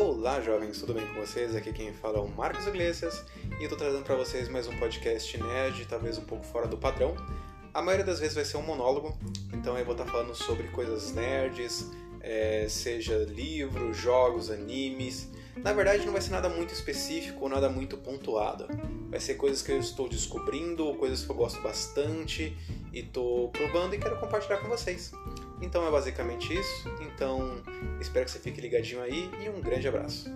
Olá, jovens, tudo bem com vocês? Aqui quem fala é o Marcos Iglesias e eu tô trazendo para vocês mais um podcast nerd, talvez um pouco fora do padrão. A maioria das vezes vai ser um monólogo, então eu vou estar falando sobre coisas nerds, é, seja livros, jogos, animes. Na verdade, não vai ser nada muito específico ou nada muito pontuado. Vai ser coisas que eu estou descobrindo, coisas que eu gosto bastante e estou provando e quero compartilhar com vocês. Então é basicamente isso. Então espero que você fique ligadinho aí e um grande abraço.